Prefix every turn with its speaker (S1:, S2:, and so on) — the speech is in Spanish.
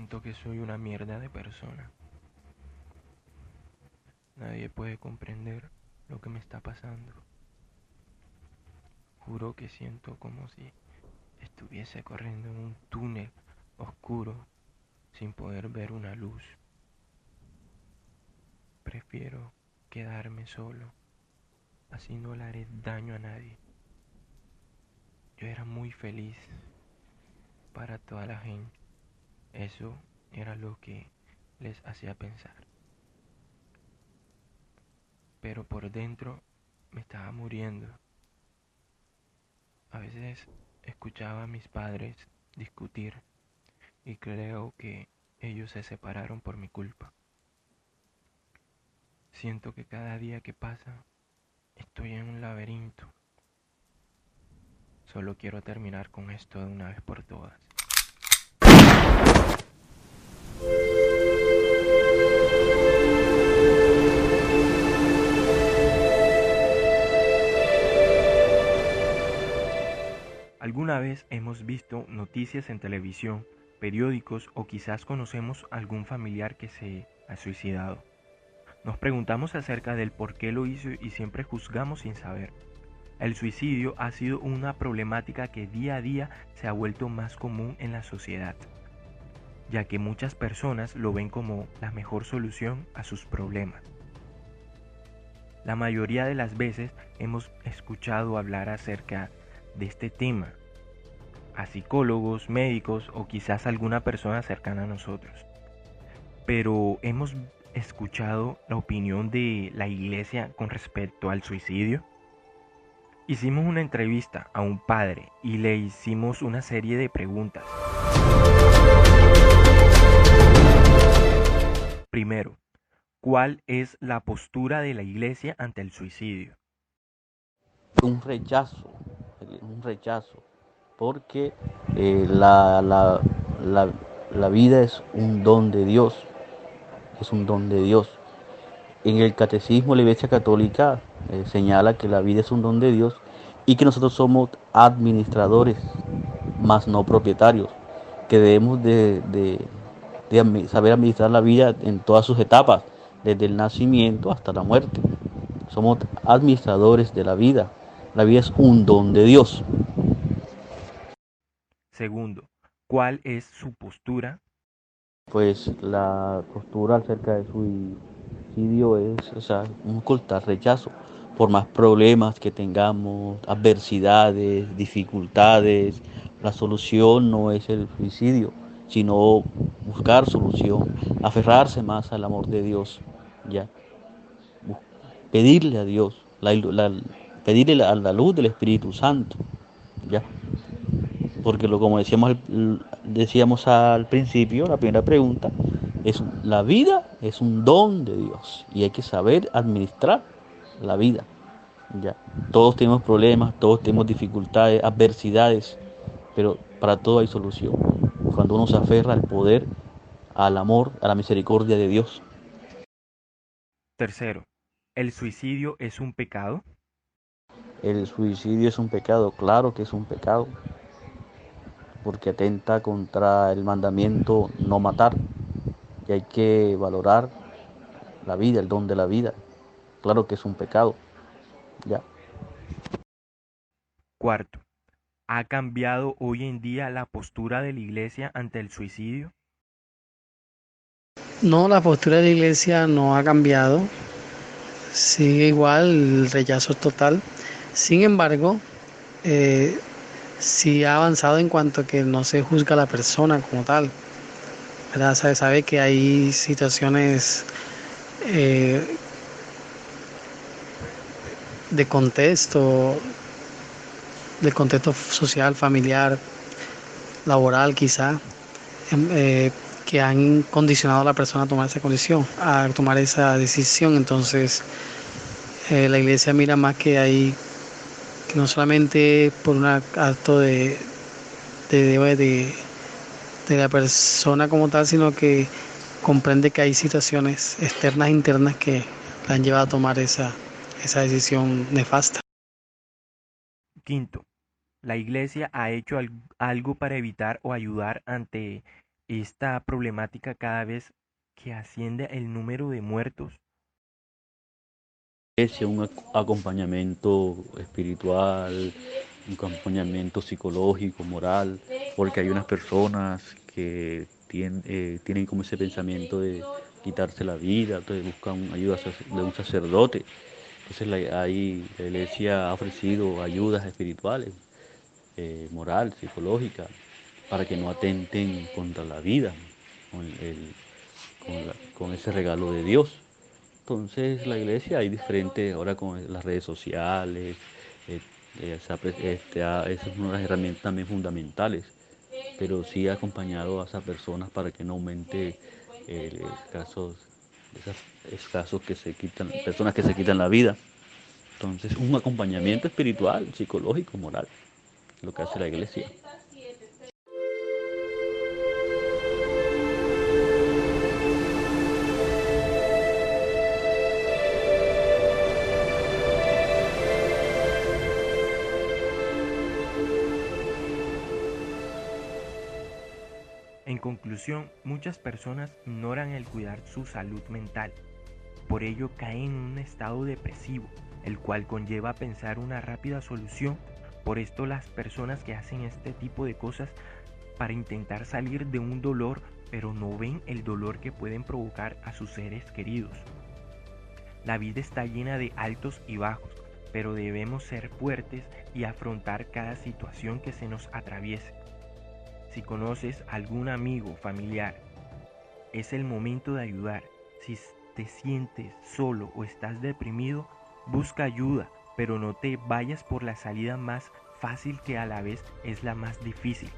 S1: Siento que soy una mierda de persona. Nadie puede comprender lo que me está pasando. Juro que siento como si estuviese corriendo en un túnel oscuro sin poder ver una luz. Prefiero quedarme solo, así no le haré daño a nadie. Yo era muy feliz para toda la gente. Eso era lo que les hacía pensar. Pero por dentro me estaba muriendo. A veces escuchaba a mis padres discutir y creo que ellos se separaron por mi culpa. Siento que cada día que pasa estoy en un laberinto. Solo quiero terminar con esto de una vez por todas. Alguna vez hemos visto noticias en televisión, periódicos o quizás conocemos algún familiar que se ha suicidado. Nos preguntamos acerca del por qué lo hizo y siempre juzgamos sin saber. El suicidio ha sido una problemática que día a día se ha vuelto más común en la sociedad, ya que muchas personas lo ven como la mejor solución a sus problemas. La mayoría de las veces hemos escuchado hablar acerca de este tema a psicólogos, médicos o quizás alguna persona cercana a nosotros. Pero hemos escuchado la opinión de la iglesia con respecto al suicidio. Hicimos una entrevista a un padre y le hicimos una serie de preguntas. Primero, ¿cuál es la postura de la iglesia ante el suicidio?
S2: Un rechazo, un rechazo, porque eh, la, la, la, vida es un don de Dios, es un don de Dios. En el catecismo la Iglesia Católica eh, señala que la vida es un don de Dios y que nosotros somos administradores, más no propietarios, que debemos de, de saber administrar la vida en todas sus etapas, desde el nacimiento hasta la muerte. Somos administradores de la vida. La vida es un don de Dios.
S1: Segundo, ¿cuál es su postura?
S2: Pues la postura acerca de suicidio es o sea, un ocultar rechazo por más problemas que tengamos, adversidades, dificultades. La solución no es el suicidio, sino buscar solución, aferrarse más al amor de Dios, ya. Pedirle a Dios, pedirle a la luz del Espíritu Santo, ya porque lo, como decíamos, decíamos al principio, la primera pregunta, es la vida es un don de Dios y hay que saber administrar la vida. Ya. Todos tenemos problemas, todos tenemos dificultades, adversidades, pero para todo hay solución. Cuando uno se aferra al poder, al amor, a la misericordia de Dios.
S1: Tercero, ¿el suicidio es un pecado?
S2: El suicidio es un pecado, claro que es un pecado porque atenta contra el mandamiento no matar. Y hay que valorar la vida, el don de la vida. Claro que es un pecado. Ya.
S1: Cuarto, ¿ha cambiado hoy en día la postura de la iglesia ante el suicidio?
S3: No, la postura de la iglesia no ha cambiado. Sigue igual, el rechazo total. Sin embargo, eh, sí ha avanzado en cuanto a que no se juzga a la persona como tal. ¿verdad? Se sabe que hay situaciones eh, de contexto, de contexto social, familiar, laboral quizá, em, eh, que han condicionado a la persona a tomar esa condición, a tomar esa decisión. Entonces, eh, la iglesia mira más que hay no solamente por un acto de, de, de, la persona como tal, sino que comprende que hay situaciones externas e internas que la han llevado a tomar esa, esa decisión nefasta.
S1: Quinto, ¿la Iglesia ha hecho algo para evitar o ayudar ante esta problemática cada vez que asciende el número de muertos?
S2: Es un acompañamiento espiritual, un acompañamiento psicológico, moral, porque hay unas personas que tienen, eh, tienen como ese pensamiento de quitarse la vida, entonces buscan ayuda de un sacerdote. Entonces ahí la iglesia ha ofrecido ayudas espirituales, eh, moral, psicológica, para que no atenten contra la vida con, ese regalo de Dios. Entonces la iglesia hay diferentes, ahora con las redes sociales, eh, esa, este, esa es una de las herramientas también fundamentales, pero sí ha acompañado a esas personas para que no aumente eh, casos, esos casos que se quitan, personas que se quitan la vida. Entonces, un acompañamiento espiritual, psicológico, moral, lo que hace la iglesia.
S1: En conclusión, muchas personas ignoran el cuidar su salud mental. Por ello caen en un estado depresivo, el cual conlleva pensar una rápida solución. Por esto las personas que hacen este tipo de cosas para intentar salir de un dolor, pero no ven el dolor que pueden provocar a sus seres queridos. La vida está llena de altos y bajos, pero debemos ser fuertes y afrontar cada situación que se nos atraviese. Si conoces algún amigo, familiar, es el momento de ayudar. Si te sientes solo o estás deprimido, busca ayuda, pero no te vayas por la salida más fácil que a la vez es la más difícil.